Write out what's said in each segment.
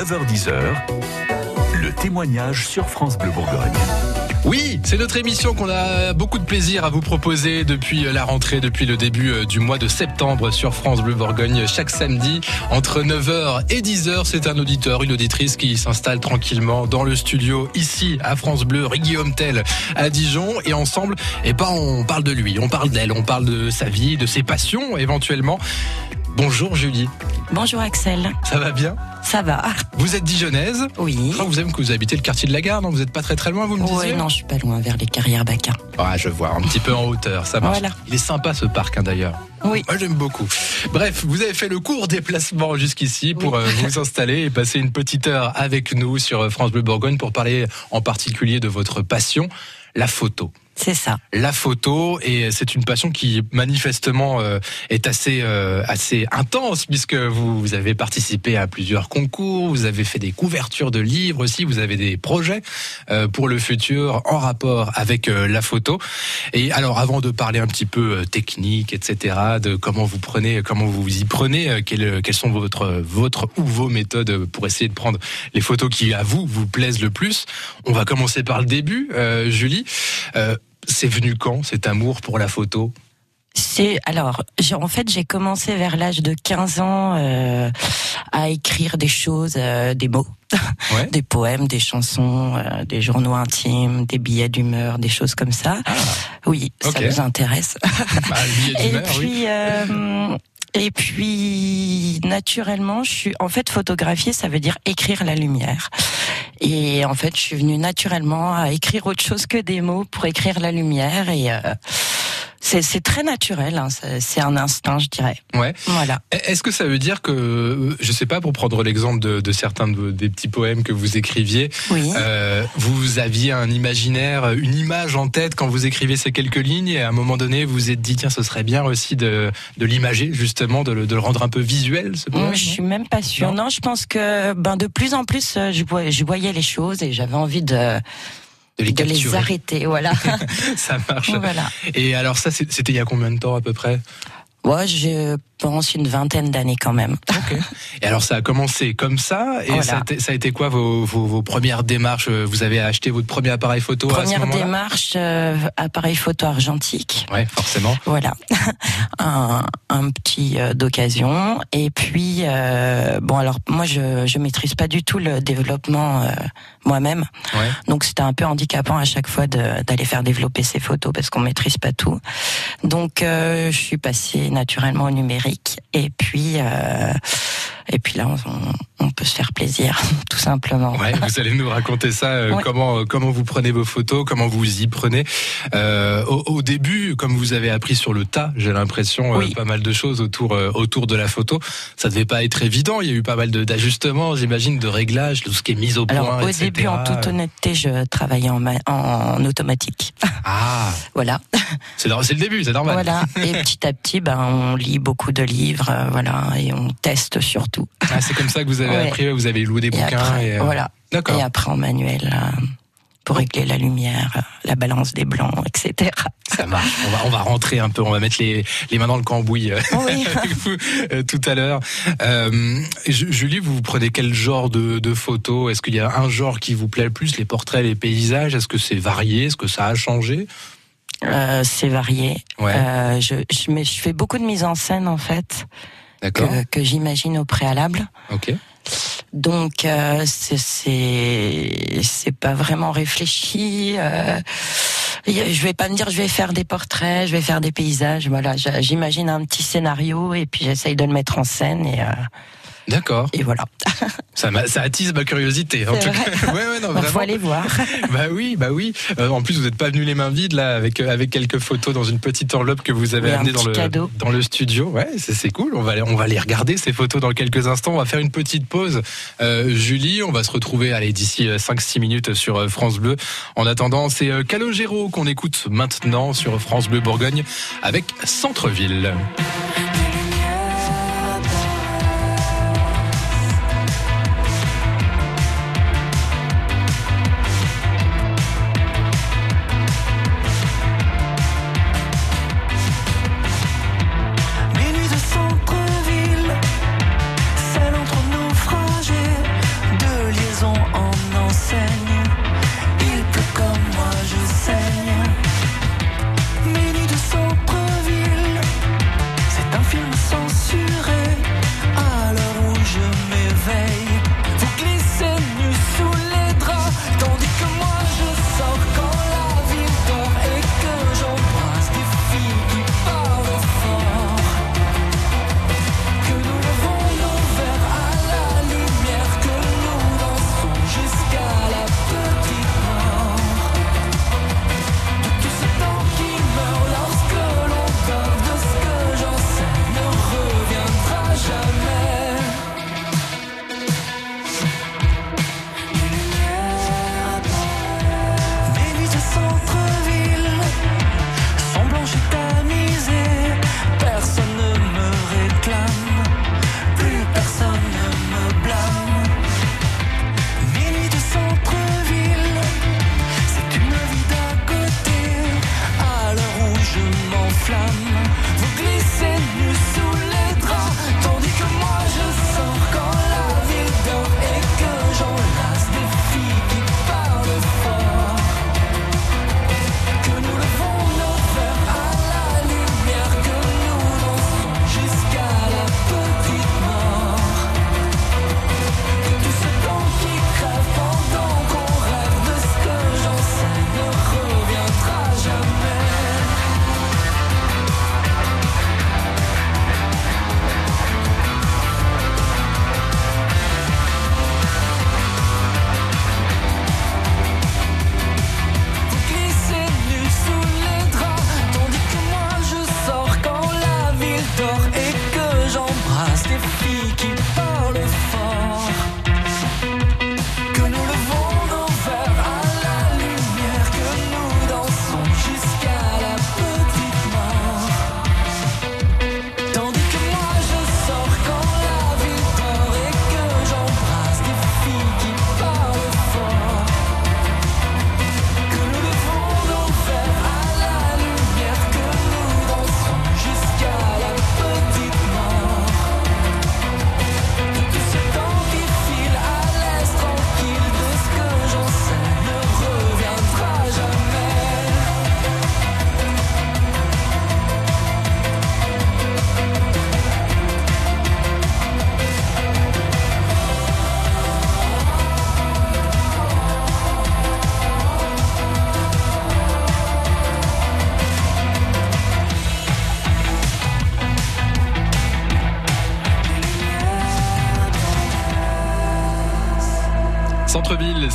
9h10h, le témoignage sur France Bleu Bourgogne. Oui, c'est notre émission qu'on a beaucoup de plaisir à vous proposer depuis la rentrée, depuis le début euh, du mois de septembre sur France Bleu Bourgogne. Chaque samedi, entre 9h et 10h, c'est un auditeur, une auditrice qui s'installe tranquillement dans le studio ici à France Bleu, Guillaume Tell à Dijon. Et ensemble, eh ben, on parle de lui, on parle d'elle, on parle de sa vie, de ses passions éventuellement. Bonjour Julie. Bonjour Axel. Ça va bien Ça va. Vous êtes dijonnaise Oui. vous aimez que vous habitez le quartier de la gare, non? Vous n'êtes pas très très loin, vous me disiez? Oui, non, je suis pas loin, vers les carrières Bacca. Ah, je vois, un petit peu en hauteur, ça marche. Il est sympa ce parc hein, d'ailleurs. Oui. Moi j'aime beaucoup. Bref, vous avez fait le court déplacement jusqu'ici pour euh, vous installer et passer une petite heure avec nous sur euh, France Bleu Bourgogne pour parler en particulier de votre passion, la photo. C'est ça. La photo et c'est une passion qui manifestement euh, est assez euh, assez intense puisque vous, avez participé à plusieurs concours, vous avez fait des couvertures de livres aussi, vous avez des projets euh, pour le futur en rapport avec la photo. Et alors avant de parler un petit peu technique, etc., de comment vous prenez, comment vous y prenez, quelles, quelles sont votre votre ou vos méthodes pour essayer de prendre les photos qui à vous vous plaisent le plus. On va commencer par le début, Julie. C'est venu quand cet amour pour la photo? C'est alors en fait j'ai commencé vers l'âge de 15 ans euh, à écrire des choses, euh, des mots, des poèmes, des chansons, euh, des journaux intimes, des billets d'humeur, des choses comme ça. Ah. oui, ça vous intéresse. Bah, et puis et puis naturellement, je suis en fait photographier, ça veut dire écrire la lumière. Et en fait, je suis venue naturellement à écrire autre chose que des mots pour écrire la lumière et euh, c'est très naturel, hein, c'est un instinct, je dirais. Ouais. Voilà. Est-ce que ça veut dire que, euh, je sais pas, pour prendre l'exemple de, de, certains des petits poèmes que vous écriviez, oui. euh, vous aviez un imaginaire, une image en tête quand vous écriviez ces quelques lignes, et à un moment donné, vous vous êtes dit, tiens, ce serait bien aussi de, de l'imager, justement, de le, de le, rendre un peu visuel, ce poème Je suis même pas sûre. Non, je pense que ben, de plus en plus, euh, je, je voyais les choses et j'avais envie de de les, arrêter, voilà. ça marche. Et alors ça, c'était il y a combien de temps à peu près? Ouais, je pense une vingtaine d'années quand même. Et alors ça a commencé comme ça, et ça, a été, quoi vos, vos, premières démarches Vous avez acheté votre premier appareil photo Première à ce démarche, euh, appareil photo argentique. Ouais, forcément. Voilà, un, un, petit euh, d'occasion. Et puis, euh, bon alors moi je je maîtrise pas du tout le développement moi-même, ouais. donc c'était un peu handicapant à chaque fois d'aller faire développer ces photos parce qu'on maîtrise pas tout. Donc je suis passée naturellement au numérique. Et puis, euh, et puis là, on, peut se faire plaisir, tout simplement. Ouais, vous allez nous raconter ça, euh, comment comment vous prenez vos photos, comment vous y prenez. Euh, au, début, comme vous avez appris sur le tas, j'ai l'impression pas mal de choses autour autour de la photo. Ça devait pas être évident. Il y a eu pas mal d'ajustements, j'imagine, de réglages, tout ce qui est mis au point. Au début, en toute honnêteté, je travaillais en, en automatique. Ah. voilà. C'est le début, c'est normal. Voilà. Et petit à petit, ben, on lit beaucoup de livres, voilà, et on teste surtout. Ah, c'est comme ça que vous avez appris, vous avez loué des bouquins. et, euh, Voilà. D'accord. Et après en manuel. Euh, pour régler la lumière, la balance des blancs, etc. Ça marche. On va, on va rentrer un peu, on va mettre les, les mains dans le cambouis euh, oui. avec vous tout à l'heure. Euh, Julie, vous prenez quel genre de, de photos? Est-ce qu'il y a un genre qui vous plaît le plus Les portraits, les paysages? Est-ce que c'est varié? Est-ce que ça a changé? Euh, C'est varié. Ouais. Euh, je, je, mais je fais beaucoup de mise en scène en fait. Que, que j'imagine au préalable. Ok. Donc euh, c'est c'est pas vraiment réfléchi. Euh, je vais pas me dire je vais faire des portraits, je vais faire des paysages. Voilà, j'imagine un petit scénario et puis j'essaye de le mettre en scène et euh, D'accord. Et voilà. ça, ça attise ma curiosité. En tout cas. Ouais, ouais, non, faut aller voir. bah oui, bah oui. Euh, en plus, vous n'êtes pas venu les mains vides là, avec euh, avec quelques photos dans une petite enveloppe que vous avez amenée dans le dans le studio. Ouais, c'est cool. On va on va les regarder ces photos dans quelques instants. On va faire une petite pause. Euh, Julie, on va se retrouver allez d'ici 5-6 euh, minutes sur France Bleu. En attendant, c'est Calogero qu'on écoute maintenant sur France Bleu Bourgogne avec Centre-ville.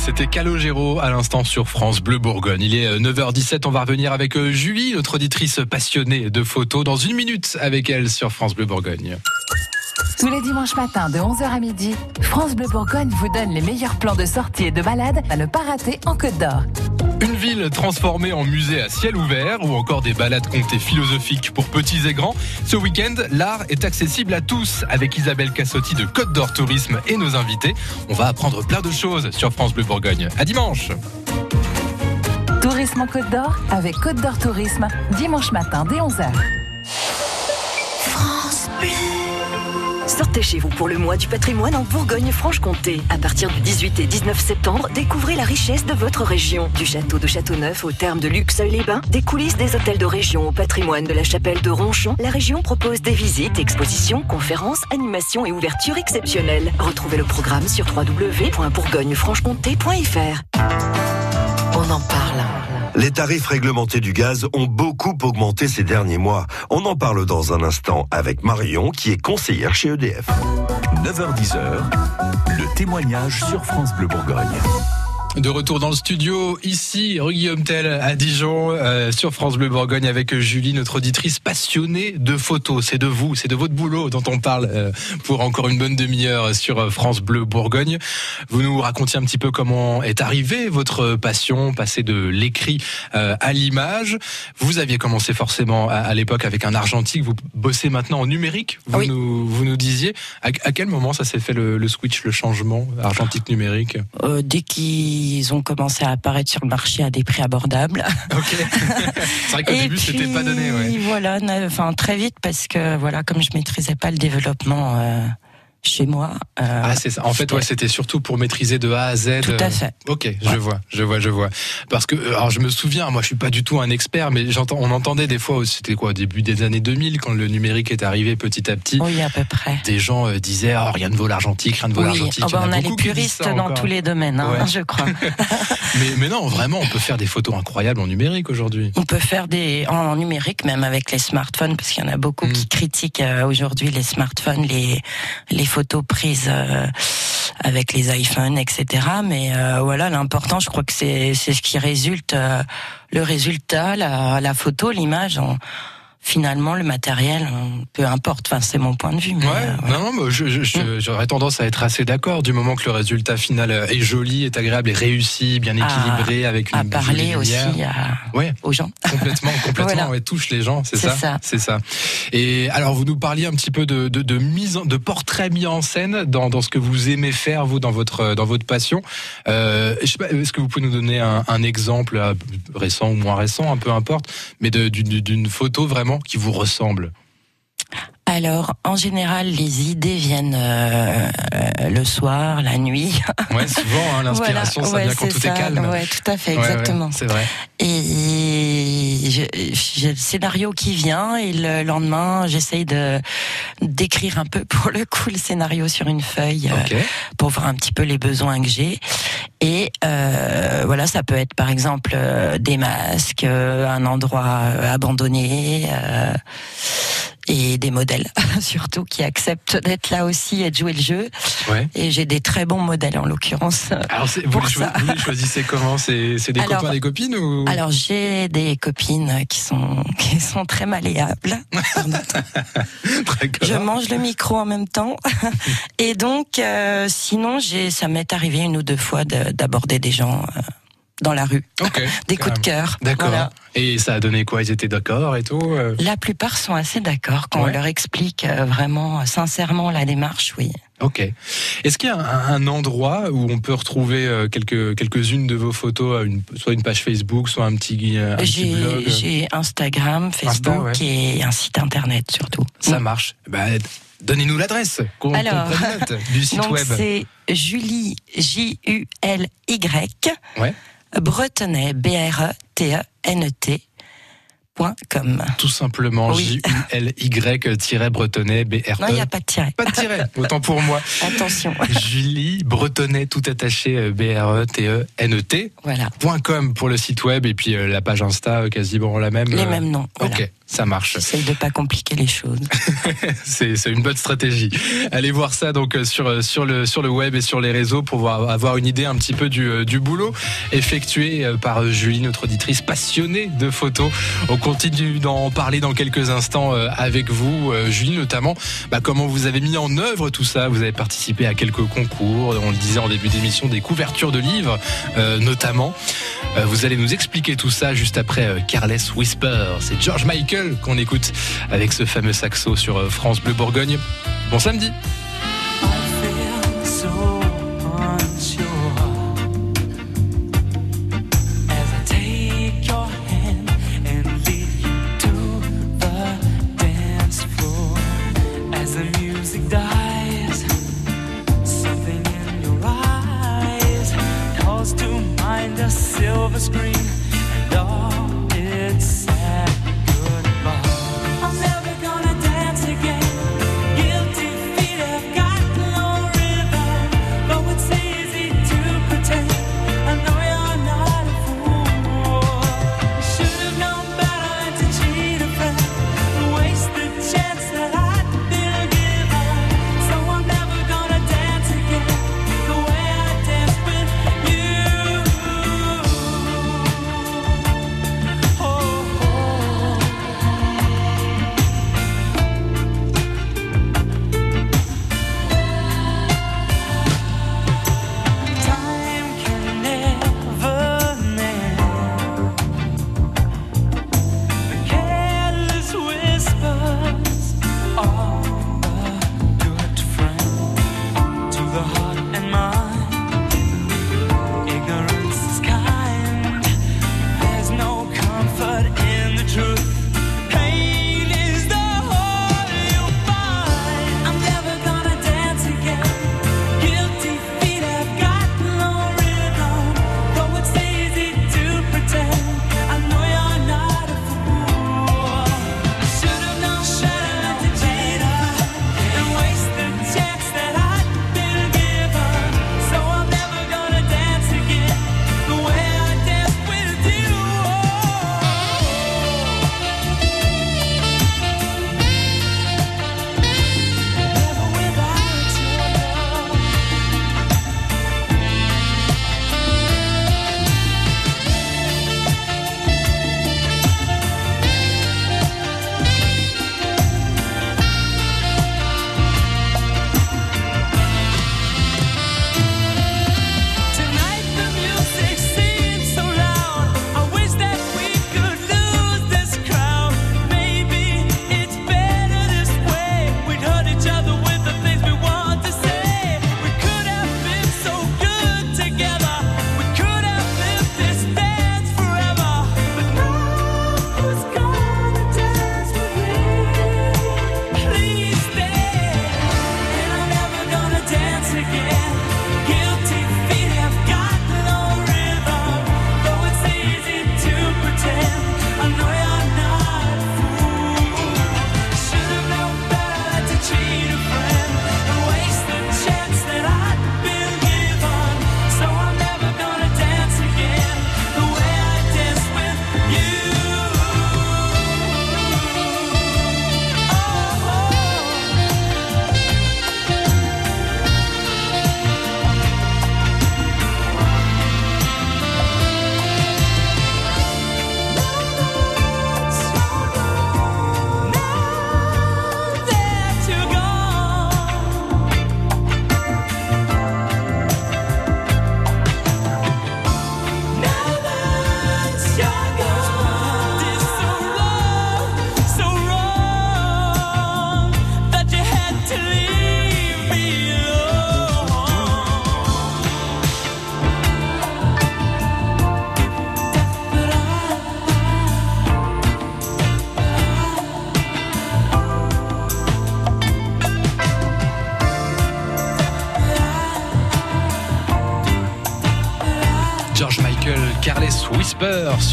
C'était Calogero à l'instant sur France Bleu Bourgogne. Il est 9h17, on va revenir avec euh, Julie, notre auditrice passionnée de photos, dans une minute avec elle sur France Bleu Bourgogne. Tous les dimanches matins de 11h à midi, France Bleu Bourgogne vous donne les meilleurs plans de sortie et de balade à ne pas rater en Côte d'Or. Une ville transformée en musée à ciel ouvert ou encore des balades comptées philosophiques pour petits et grands. Ce week-end, l'art est accessible à tous avec Isabelle Cassotti de Côte d'Or Tourisme et nos invités. On va apprendre plein de choses sur France Bleu Bourgogne. À dimanche. Tourisme en Côte d'Or avec Côte d'Or Tourisme, dimanche matin dès 11h. Sortez chez vous pour le mois du patrimoine en Bourgogne-Franche-Comté. À partir du 18 et 19 septembre, découvrez la richesse de votre région. Du château de Châteauneuf au terme de Luxeuil-les-Bains, des coulisses des hôtels de région au patrimoine de la chapelle de Ronchon, la région propose des visites, expositions, conférences, animations et ouvertures exceptionnelles. Retrouvez le programme sur www.bourgogne-franche-comté.fr. On en parle. Les tarifs réglementés du gaz ont beaucoup augmenté ces derniers mois. On en parle dans un instant avec Marion, qui est conseillère chez EDF. 9h10, le témoignage sur France Bleu Bourgogne. De retour dans le studio, ici, rue Guillaume Tell à Dijon, euh, sur France Bleu Bourgogne, avec Julie, notre auditrice passionnée de photos. C'est de vous, c'est de votre boulot dont on parle euh, pour encore une bonne demi-heure sur euh, France Bleu Bourgogne. Vous nous racontiez un petit peu comment est arrivée votre passion, passer de l'écrit euh, à l'image. Vous aviez commencé forcément à, à l'époque avec un argentique, vous bossez maintenant en numérique, vous, Oui. nous, vous nous disiez. À, à quel moment ça s'est fait le, le switch, le changement argentique numérique? Euh, qu'ils ont commencé à apparaître sur le marché à des prix abordables. Ok. C'est vrai qu'au début, c'était pas donné, ouais. Voilà, enfin très vite parce que voilà, comme je maîtrisais pas le développement euh, chez moi. euh, Ah, c'est ça. En fait, ouais, c'était surtout pour maîtriser de A à Z. Tout à euh, fait. Ok, je vois, je vois, je vois. Parce que, euh, alors, je me souviens, moi, je suis pas du tout un expert, mais j'entends, on entendait des fois, c'était quoi, au début des années 2000, quand le numérique est arrivé petit à petit. Oui, à peu près. Des gens euh, disaient, oh, rien ne vaut l'argentique, rien ne vaut Oui, l'argentique. oh, Il y en bah, on a les puristes dans encore. tous les domaines, hein, Ouais. je crois. Mais, mais non, vraiment, on peut faire des photos incroyables en numérique aujourd'hui. On peut faire des en numérique, même avec les smartphones, parce qu'il y en a beaucoup Mm. qui critiquent euh, aujourd'hui les smartphones, les les photos prises euh, avec les iPhones, etc. Mais euh, voilà, l'important, je crois que c'est c'est ce qui résulte, euh, le résultat, la, la photo, l'image. Finalement, le matériel, peu importe. Enfin, c'est mon point de vue. Mais, Ouais, euh, non, mais je- je- je- j'aurais tendance à être assez d'accord du moment que le résultat final est joli, est agréable, est réussi, bien À- équilibré, avec une à jolie parler aussi à- Ouais, aux gens. Complètement, complètement, Voilà. touche les gens, c'est C'est ça, ça. c'est ça. Et alors, vous nous parliez un petit peu de, de, de mise, en, de portrait mis en scène dans, dans ce que vous aimez faire vous dans votre dans votre passion. Euh, je sais pas, est-ce que vous pouvez nous donner un, un exemple euh, récent ou moins récent, un peu importe, mais de- d'une d'une photo vraiment qui vous ressemble. Alors, en général, les idées viennent euh, euh, le soir, la nuit. Ouais, souvent hein, l'inspiration, Voilà, ça ouais, vient quand tout est calme. Ouais, tout à fait, ouais, exactement. c'est vrai. Et j'ai le scénario qui vient et le lendemain, j'essaye de d'écrire un peu pour le coup le scénario sur une feuille euh, Ok. pour voir un petit peu les besoins que j'ai. Et euh, voilà, ça peut être par exemple euh, des masques, un endroit euh, abandonné. Et des modèles surtout qui acceptent d'être là aussi et de jouer le jeu. Ouais. Et j'ai des très bons modèles en l'occurrence. Alors, vous, Pour les choi- ça. vous les choisissez comment? C'est c'est des Alors- copains, des copines ou? Alors j'ai des copines qui sont qui sont très malléables. Je mange le micro en même temps. Et donc euh, sinon j'ai ça m'est arrivé une ou deux fois de- d'aborder des gens euh, dans la rue, des coups de cœur. D'accord. Voilà. Et ça a donné quoi? Ils étaient d'accord et tout euh? La plupart sont assez d'accord quand Ouais. on leur explique euh, vraiment sincèrement la démarche. Oui. Ok. Est-ce qu'il y a un, endroit où on peut retrouver euh, quelques quelques-unes de vos photos, une, soit une page Facebook, soit un petit, un petit blog? j'ai Instagram, Facebook ouais. et un site internet surtout. Ça marche. Bah, donnez-nous l'adresse qu'on Alors, note du site Donc web. c'est Julie J U L Y Ouais. Bretonnet B R E E E com. Tout simplement Oui. J-U-L-Y-bretonnet B-R-E. Non, il n'y a pas de tiret. Pas de tiret, autant pour moi. Attention. Julie Bretonnet, tout attaché, euh, B-R-E-T-E-N-E-T. Voilà. .com pour le site web et puis euh, la page Insta euh, quasiment la même. Les mêmes noms. Voilà. Ok, Ça marche. J'essaye de pas compliquer les choses. c'est une bonne stratégie. Allez voir ça donc euh, sur euh, sur le sur le web et sur les réseaux pour voir, avoir une idée un petit peu du, euh, du boulot effectué par Julie, notre auditrice passionnée de photos. On continue d'en parler dans quelques instants avec vous, Julie notamment. Bah, comment vous avez mis en œuvre tout ça? Vous avez participé à quelques concours. On le disait en début d'émission, des couvertures de livres notamment. vous allez nous expliquer tout ça juste après Carless Whisper. C'est George Michael qu'on écoute avec ce fameux saxo sur euh, France Bleu Bourgogne. Bon samedi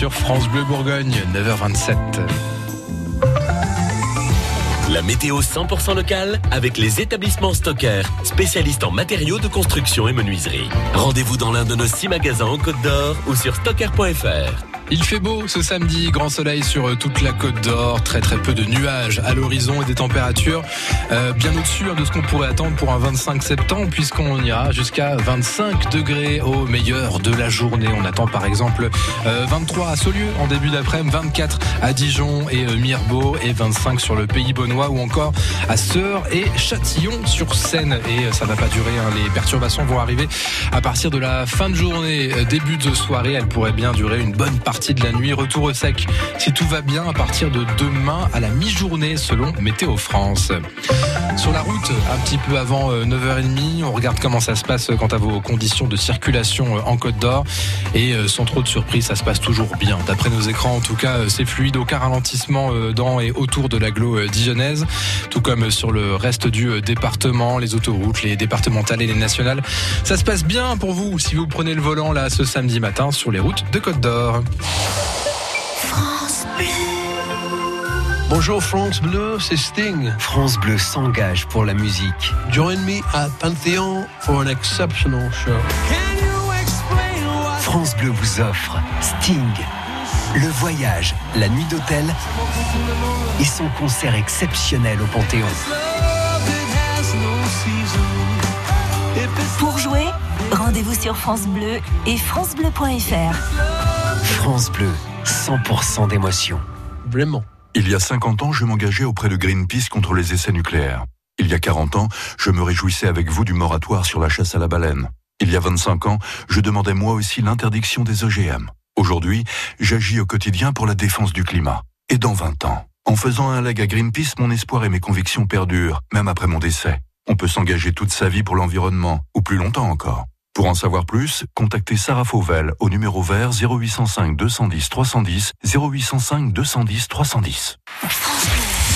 sur France Bleu Bourgogne, 9h27. La météo 100% locale avec les établissements Stocker, spécialistes en matériaux de construction et menuiserie. Rendez-vous dans l'un de nos six magasins en Côte d'Or ou sur stocker.fr. Il fait beau ce samedi, grand soleil sur euh, toute la côte d'Or, très très peu de nuages à l'horizon et des températures euh, bien au-dessus hein, de ce qu'on pourrait attendre pour un 25 septembre puisqu'on ira jusqu'à 25 degrés au meilleur de la journée. On attend par exemple 23 euh, à Saulieu en début d'après-midi, 24 à Dijon et Mirbeau et 25 sur le Pays Bonnois ou encore à Sœur et Châtillon sur Seine. Et ça va pas durer, hein. les perturbations vont arriver à partir de la fin de journée, début de soirée. Elle pourrait bien durer une bonne partie de la nuit. Retour au sec si tout va bien à partir de demain à la mi-journée selon Météo France. Sur la route, un petit peu avant 9h30, euh, on regarde comment ça se passe quant à vos conditions de circulation euh, en Côte d'Or. Et euh, sans trop de surprise, ça se passe toujours bien. D'après nos écrans, en tout cas, c'est fluide, aucun ralentissement dans et autour de l'agglo dijonnaise, tout comme sur le reste du département, les autoroutes, les départementales et les nationales. Ça se passe bien pour vous si vous prenez le volant là ce samedi matin sur les routes de Côte d'Or. France Bleu. Bonjour France Bleu, c'est Sting. France Bleu s'engage pour la musique. Join me at Panthéon for an exceptional show. France Bleu vous offre Sting, le voyage, la nuit d'hôtel et son concert exceptionnel au Panthéon. Pour jouer, rendez-vous sur France Bleu et francebleu.fr. France Bleu, 100% d'émotion. Vraiment. Il y a 50 ans, je m'engageais auprès de Greenpeace contre les essais nucléaires. Il y a 40 ans, je me réjouissais avec vous du moratoire sur la chasse à la baleine. Il y a 25 ans, je demandais moi aussi l'interdiction des OGM. Aujourd'hui, j'agis au quotidien pour la défense du climat. Et dans 20 ans, en faisant un leg à Greenpeace, mon espoir et mes convictions perdurent, même après mon décès. On peut s'engager toute sa vie pour l'environnement, ou plus longtemps encore. Pour en savoir plus, contactez Sarah Fauvel au numéro vert 0805 210 310 0805 210 310.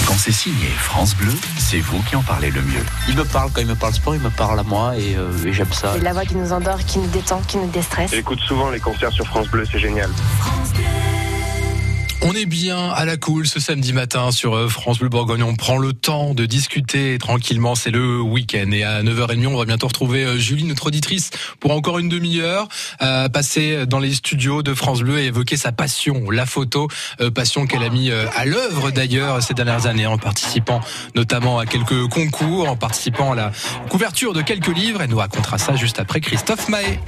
Quand c'est signé France Bleu, c'est vous qui en parlez le mieux. Il me parle quand il me parle sport, il me parle à moi et, euh, et j'aime ça. C'est la voix qui nous endort, qui nous détend, qui nous déstresse. J'écoute souvent les concerts sur France Bleu, c'est génial. France Bleu. On est bien à la cool ce samedi matin sur euh, France Bleu Bourgogne. On prend le temps de discuter tranquillement. C'est le week-end. Et à 9h30, on va bientôt retrouver euh, Julie, notre auditrice, pour encore une demi-heure, euh, passer dans les studios de France Bleu et évoquer sa passion, la photo. passion qu'elle a mis à l'œuvre d'ailleurs ces dernières années en participant notamment à quelques concours, en participant à la couverture de quelques livres. Elle nous racontera ça juste après Christophe Mahé.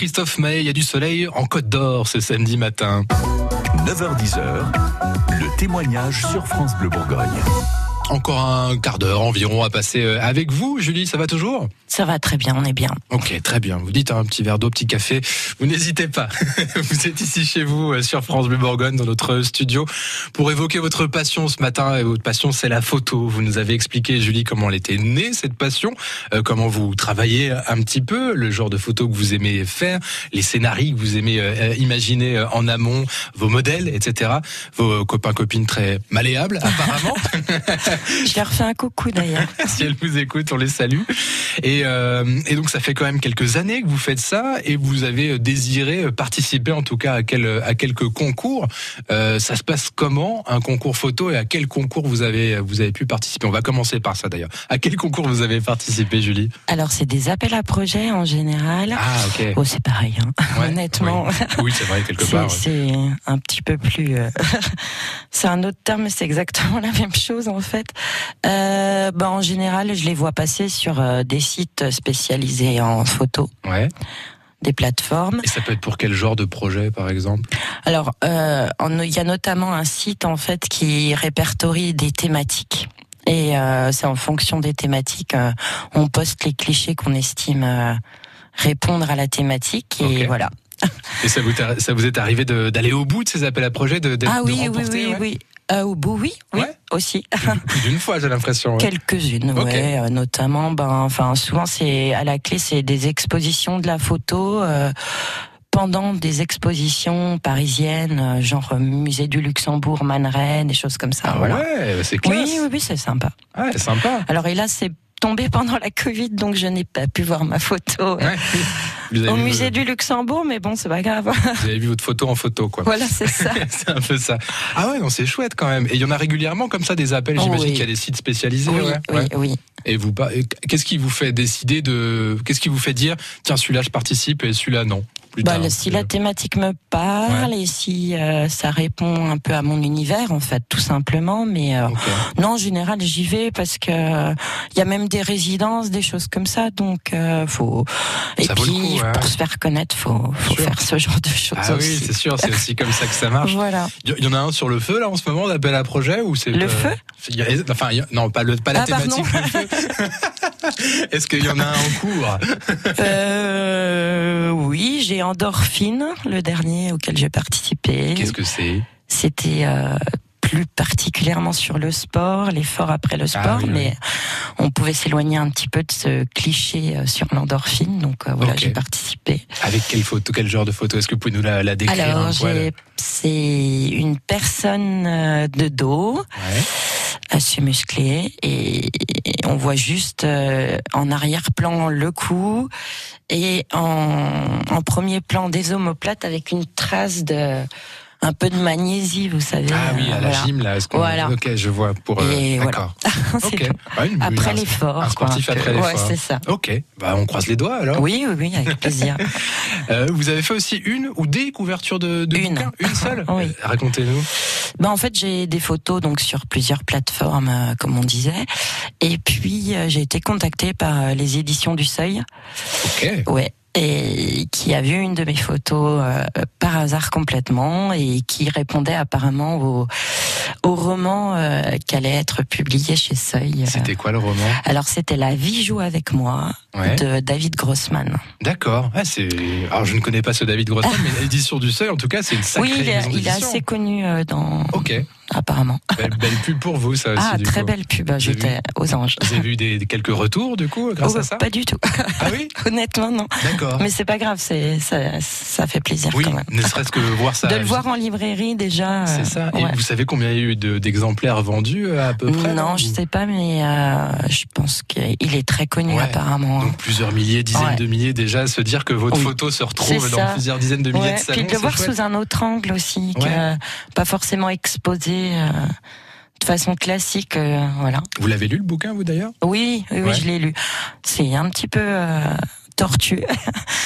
Christophe May, il y a du soleil en Côte d'Or ce samedi matin. 9h10, le témoignage sur France Bleu Bourgogne. Encore un quart d'heure environ à passer euh, avec vous. Julie, ça va toujours? Ça va très bien, on est bien. Ok, très bien. Vous dites un petit verre d'eau, petit café. Vous n'hésitez pas. vous êtes ici chez vous euh, sur France Bleu Bourgogne dans notre studio pour évoquer votre passion ce matin. Et votre passion, c'est la photo. Vous nous avez expliqué, Julie, comment elle était née cette passion, euh, comment vous travaillez un petit peu, le genre de photos que vous aimez faire, les scénarios que vous aimez euh, imaginer en amont, vos modèles, etc. Vos copains copines très malléables, apparemment. Je leur fais un coucou d'ailleurs. si elles vous écoutent, on les salue. Et, euh, et, donc ça fait quand même quelques années que vous faites ça et vous avez désiré participer en tout cas à, quel, à quelques concours. Euh, ça se passe comment un concours photo et à quel concours vous avez vous avez pu participer? On va commencer par ça d'ailleurs. À quel concours vous avez participé, Julie? Alors c'est des appels à projets en général. Ah ok. Oh c'est pareil, hein. ouais, honnêtement. Oui, oui c'est vrai quelque part. C'est ouais. un petit peu plus. Euh... c'est un autre terme, mais c'est exactement la même chose en fait. Euh, bah, en général, je les vois passer sur euh, des sites spécialisés en photo. Ouais. Des plateformes. Et ça peut être pour quel genre de projet, par exemple? Alors, euh, il y a notamment un site en fait qui répertorie des thématiques. Et euh, c'est en fonction des thématiques, euh, on poste les clichés qu'on estime répondre à la thématique. Et okay. voilà. Et ça vous, ça vous est arrivé d'aller au bout de ces appels à projets, de, de, ah oui, de oui, oui, ouais? oui. Euh, au bout, oui, oui, ouais. aussi. Plus d'une fois, j'ai l'impression. Ouais. Quelques-unes, Okay. ouais. euh, notamment, ben, enfin, souvent c'est à la clé, c'est des expositions de la photo. euh, pendant des expositions parisiennes, euh, genre musée du Luxembourg, Man Ray, des choses comme ça. Ah voilà. ouais, c'est classe. Oui, oui, oui, c'est sympa. Ah, c'est sympa. Alors, et là, c'est tombé pendant la Covid, donc je n'ai pas pu voir ma photo ouais. Au musée vu... du Luxembourg, mais bon, c'est pas grave. Vous avez vu votre photo en photo, quoi. Voilà, c'est ça. c'est un peu ça. Ah ouais, non, c'est chouette quand même. Et il y en a régulièrement comme ça des appels. J'imagine oui. qu'il y a des sites spécialisés. Oui, ouais. oui, ouais. oui. Et vous, qu'est-ce qui vous fait décider de, qu'est-ce qui vous fait dire, tiens, celui-là je participe et celui-là non? Plus bah, tard, si la thématique me parle ouais. et si euh, ça répond un peu à mon univers en fait tout simplement mais euh, okay. non en général j'y vais parce que il euh, y a même des résidences des choses comme ça donc euh, faut et ça puis coup, ouais. pour se faire connaître faut, faut faire ce genre de choses ah aussi. oui c'est sûr c'est aussi comme ça que ça marche voilà il y en a un sur le feu là en ce moment d'appel à projet ou c'est le feu? Enfin non pas le pas la ah, thématique est-ce qu'il y en a un en cours? Euh, oui j'ai endorphine le dernier auquel j'ai participé. Qu'est-ce que c'est? C'était euh, plus particulièrement sur le sport, l'effort après le sport, ah, oui, mais on pouvait s'éloigner un petit peu de ce cliché euh, sur l'endorphine. Donc euh, voilà, okay. j'ai participé. Avec quelle photo, quel genre de photo? Est-ce que vous pouvez nous la, la décrire Alors, c'est une personne de dos. Ouais assez musclé et on voit juste euh, en arrière-plan le cou et en, premier plan des omoplates avec une trace de un peu de magnésie, vous savez. Ah oui, à euh, la gym là. Voilà. Ok, je vois. Pour euh, d'accord. Voilà. okay. ouais, après l'effort. Un sportif quoi. après l'effort. Ouais, c'est ça. Ok, bah on croise les doigts alors. Oui, oui, oui, avec plaisir. euh, vous avez fait aussi une ou des couvertures de, de une, bouquins? Une seule? oui. Racontez-nous. Ben en fait, j'ai des photos donc sur plusieurs plateformes, euh, comme on disait, et puis euh, j'ai été contactée par euh, les éditions du Seuil. Ok. Ouais et qui a vu une de mes photos euh, par hasard complètement et qui répondait apparemment au, au roman euh, qui allait être publié chez Seuil. C'était quoi le roman? Alors c'était La vie joue avec moi ouais. de David Grossman. D'accord. Ah, alors je ne connais pas ce David Grossman, mais l'édition du Seuil en tout cas c'est une sacrée Oui, il est, il est assez connu euh, dans. Ok. Apparemment. Belle, belle, pub pour vous, ça aussi. Ah, du très coup. belle pub. J'étais aux anges. Vous avez vu des, quelques retours, du coup, grâce oh, à ça Pas du tout. Ah oui Honnêtement, non. D'accord. Mais c'est pas grave, c'est ça, ça fait plaisir oui, quand même. Ne serait-ce que voir ça. De le voir en librairie déjà. C'est ça. Et ouais. vous savez combien il y a eu d'exemplaires vendus à peu près Non, je sais pas, mais euh, je pense qu'il est très connu ouais. apparemment. Donc plusieurs milliers, dizaines ouais. de milliers déjà. Se dire que votre oui. photo se retrouve dans plusieurs dizaines de milliers de salons. Puis de le voir chouette. sous un autre angle aussi, que pas forcément exposé. Euh, de façon classique, euh, voilà. Vous l'avez lu le bouquin, vous d'ailleurs? Oui, oui, oui je l'ai lu. C'est un petit peu euh, tortueux.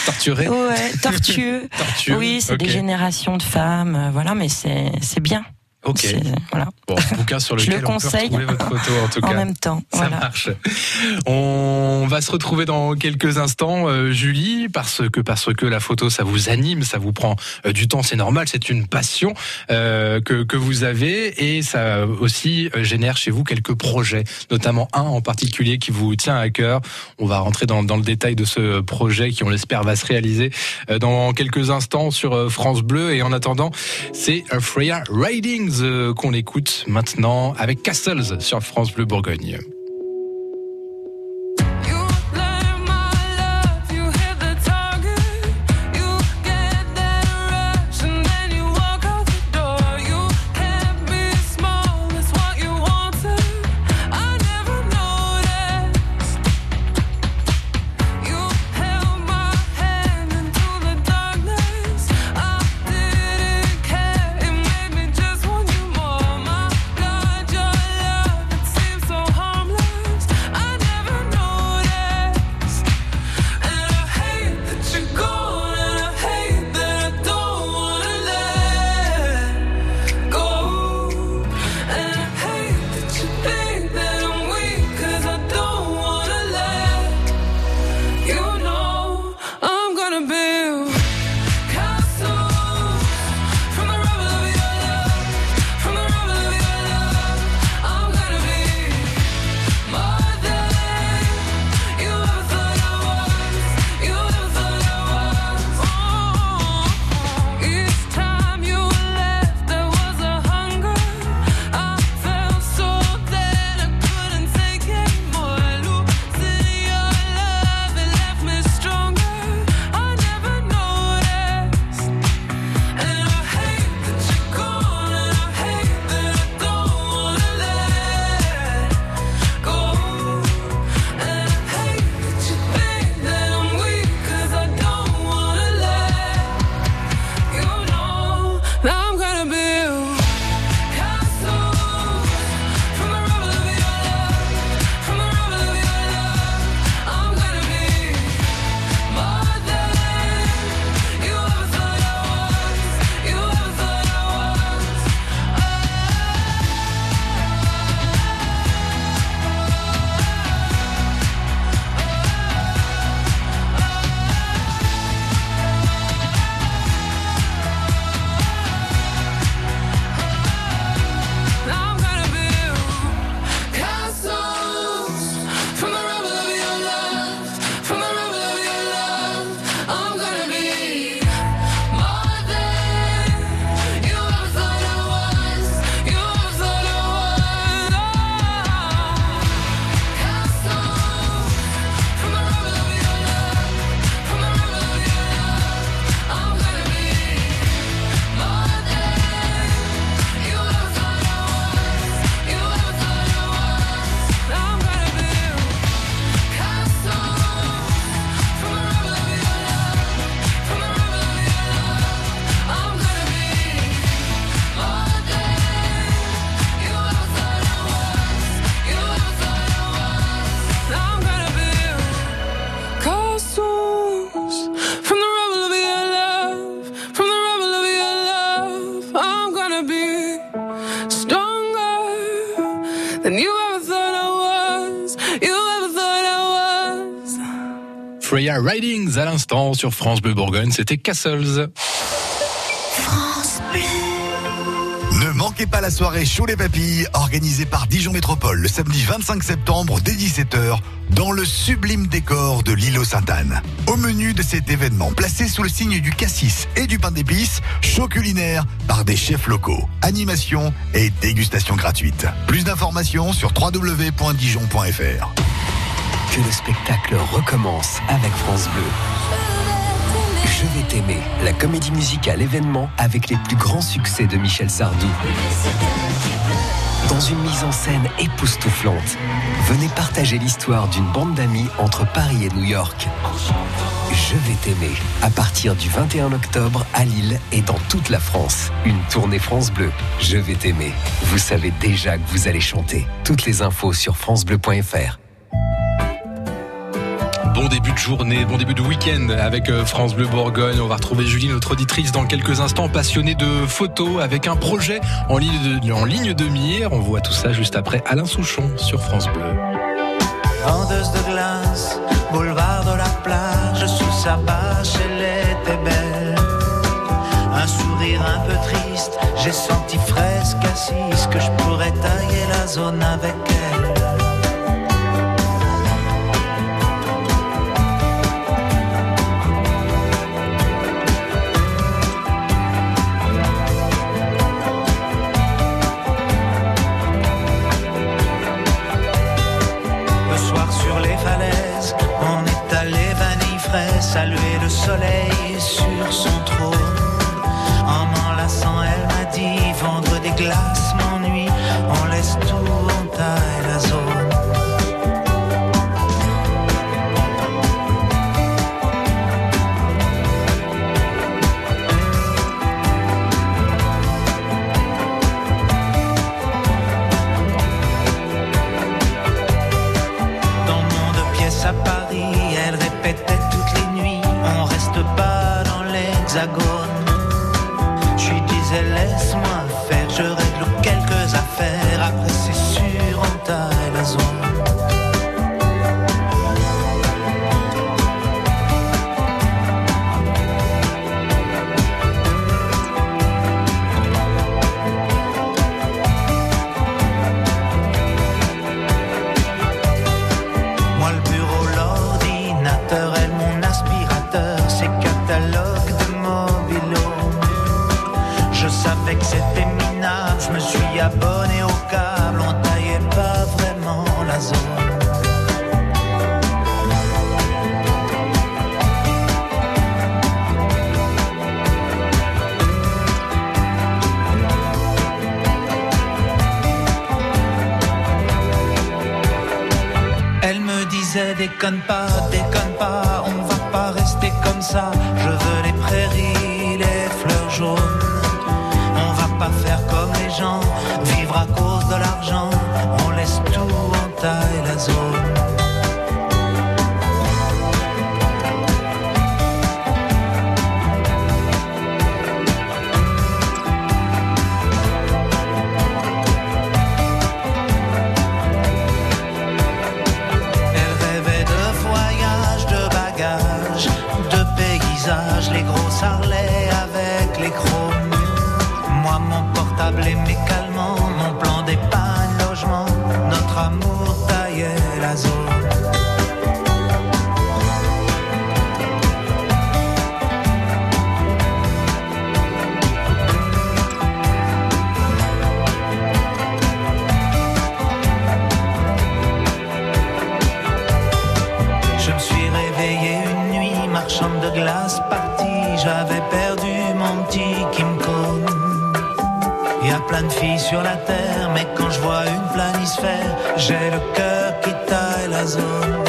Torturé Ouais, tortueux. tortueux. Oui, c'est okay. des générations de femmes, euh, voilà, mais c'est bien. Ok. Voilà. Bon, bouquin sur lequel le on peut retrouver votre photo en tout cas. En même temps. Ça marche. On va se retrouver dans quelques instants, euh, Julie, parce que parce que la photo, ça vous anime, ça vous prend euh, du temps, c'est normal, c'est une passion euh, que que vous avez et ça aussi euh, génère chez vous quelques projets, notamment un en particulier qui vous tient à cœur. On va rentrer dans, dans le détail de ce projet qui, on l'espère, va se réaliser euh, dans quelques instants sur euh, France Bleu. Et en attendant, c'est Freya Ridings euh, qu'on écoute maintenant avec Castles sur France Bleu Bourgogne. Ridings à l'instant sur France Bleu Bourgogne, c'était Castles. France. Ne manquez pas la soirée Chaud les Papilles, organisée par Dijon Métropole le samedi 25 septembre dès 17h dans le sublime décor de l'îlot Sainte-Anne. Au menu de cet événement, placé sous le signe du cassis et du pain d'épices, chaud culinaire par des chefs locaux, animation et dégustation gratuite. Plus d'informations sur www.dijon.fr. Que le spectacle recommence avec France Bleu. Je vais t'aimer, la comédie musicale événement avec les plus grands succès de Michel Sardou. Dans une mise en scène époustouflante, venez partager l'histoire d'une bande d'amis entre Paris et New York. Je vais t'aimer, à partir du 21 octobre à Lille et dans toute la France. Une tournée France Bleu. Je vais t'aimer. Vous savez déjà que vous allez chanter. Toutes les infos sur francebleu.fr. Bon début de journée, bon début de week-end avec euh, France Bleu Bourgogne. On va retrouver Julie, notre auditrice, dans quelques instants, passionnée de photos avec un projet en ligne de, mire. On voit tout ça juste après Alain Souchon sur France Bleu. Soleil sur son Je veux les prairies, les fleurs jaunes. On va pas faire comme les gens, vivre à cause de l'argent. On laisse tout, on taille la zone. Les sur la terre, mais quand je vois une planisphère, j'ai le cœur qui taille la zone.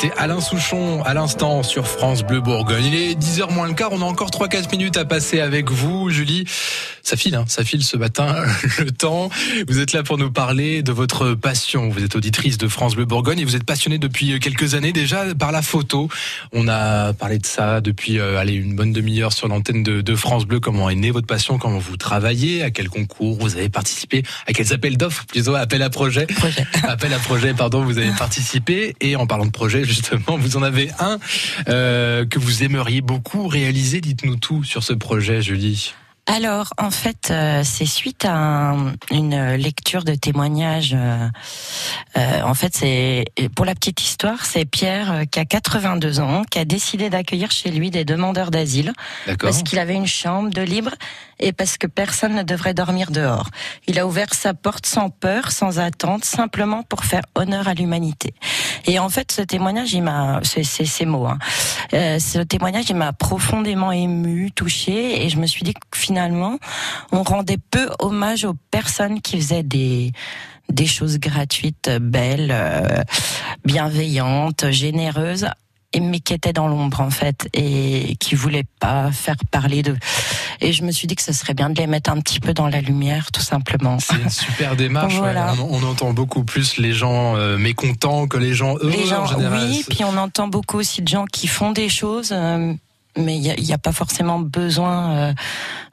C'était Alain Souchon à l'instant sur France Bleu Bourgogne. Il est 10h moins le quart, on a encore 3-4 minutes à passer avec vous, Julie. Ça file, hein, ça file ce matin, le temps. Vous êtes là pour nous parler de votre passion. Vous êtes auditrice de France Bleu Bourgogne et vous êtes passionnée depuis quelques années déjà par la photo. On a parlé de ça depuis euh, allez, une bonne demi-heure sur l'antenne de, de France Bleu. Comment est née votre passion, comment vous travaillez, à quel concours vous avez participé, à quels appels d'offres, plutôt appel à projet. appel à projet, pardon, vous avez participé. Et en parlant de projet, justement, vous en avez un euh, que vous aimeriez beaucoup réaliser. Dites-nous tout sur ce projet, Julie. Alors, en fait, euh, c'est suite à un- une lecture de témoignages. euh, euh, en fait, c'est pour la petite histoire, c'est Pierre euh, qui a 82 ans, qui a décidé d'accueillir chez lui des demandeurs d'asile parce qu'il avait une chambre de libre et parce que personne ne devrait dormir dehors. Il a ouvert sa porte sans peur, sans attente, simplement pour faire honneur à l'humanité. Et en fait, ce témoignage, il m'a, c'est ces mots, hein. euh, ce témoignage, il m'a profondément ému, touché, et je me suis dit que finalement, on rendait peu hommage aux personnes qui faisaient des des choses gratuites, belles, euh, bienveillantes, généreuses, mais qui étaient dans l'ombre en fait et qui voulaient pas faire parler d'eux. Et je me suis dit que ce serait bien de les mettre un petit peu dans la lumière, tout simplement. C'est une super démarche. Voilà. On, entend beaucoup plus les gens euh, mécontents que les gens heureux les gens, en général. Oui, puis on entend beaucoup aussi de gens qui font des choses. Euh, mais il n'y a, a, pas forcément besoin euh,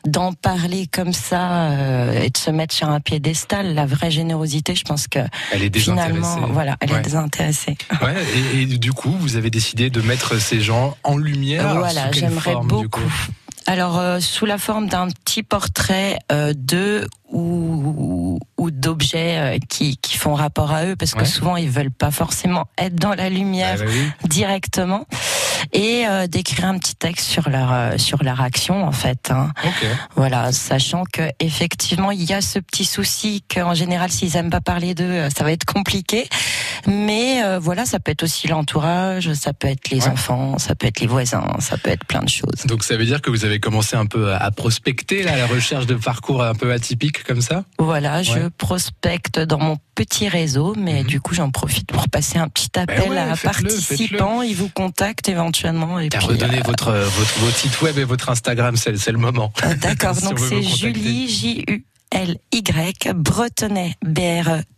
d'en parler comme ça euh, et de se mettre sur un piédestal. La vraie générosité, je pense que elle est finalement, voilà, elle ouais. est désintéressée. Ouais, et, et, du coup, vous avez décidé de mettre ces gens en lumière. Voilà, j'aimerais beaucoup. Alors, euh, sous la forme d'un petit portrait euh, de ou, ou d'objets euh, qui, qui font rapport à eux, parce que Ouais. souvent ils veulent pas forcément être dans la lumière Ah bah oui. directement, et euh, d'écrire un petit texte sur leur euh, sur leur action en fait. hein. Ok. Voilà, sachant que effectivement il y a ce petit souci qu'en général s'ils aiment pas parler d'eux, euh, ça va être compliqué. Mais euh, voilà, ça peut être aussi l'entourage, ça peut être les Ouais. enfants, ça peut être les voisins, ça peut être plein de choses. Donc ça veut dire que vous avez commencé un peu à prospecter là, à la recherche de parcours un peu atypiques comme ça? Voilà, je Ouais. Mhm. prospecte dans mon petit réseau, mais du coup j'en profite pour passer un petit appel Ben ouais, à participants. Ils vous contactent éventuellement. Et T'as puis, redonné euh, votre, votre, votre site web et votre Instagram, c'est c'est le moment. D'accord, donc c'est. Julie, J-U-L-Y, Bretonnet, B-R-E-T-E-N-E-T,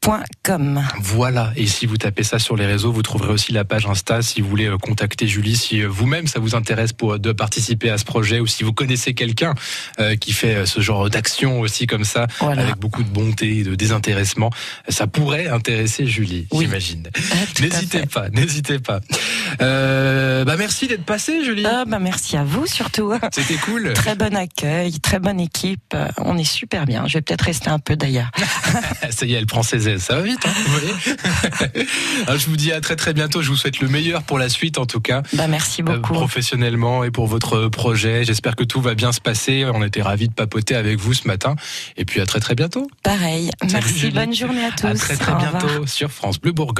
point com. Voilà, et si vous tapez ça sur les réseaux, vous trouverez aussi la page Insta si vous voulez euh, contacter Julie, si euh, vous-même ça vous intéresse pour de participer à ce projet ou si vous connaissez quelqu'un euh, qui fait euh, ce genre d'action aussi comme ça, Voilà. avec beaucoup de bonté et de désintéressement, ça pourrait intéresser Julie, j'imagine. N'hésitez pas, n'hésitez pas. Euh, bah merci d'être passé, Julie. Ah, bah merci à vous surtout. C'était cool. Très bon accueil, très bonne équipe. Euh, On est super bien. Je vais peut-être rester un peu d'ailleurs. Ça y est, elle prend ses aises. Ça va vite, hein, vous voyez Alors, Je vous dis à très très bientôt. Je vous souhaite le meilleur pour la suite, en tout cas. Bah merci Euh, beaucoup. professionnellement et pour votre projet. J'espère que tout va bien se passer. On était ravis de papoter avec vous ce matin. Et puis à très très bientôt. Pareil. Salut, merci. Julie. Bonne journée à tous. À très très Au revoir. bientôt sur France Bleu Bourgogne.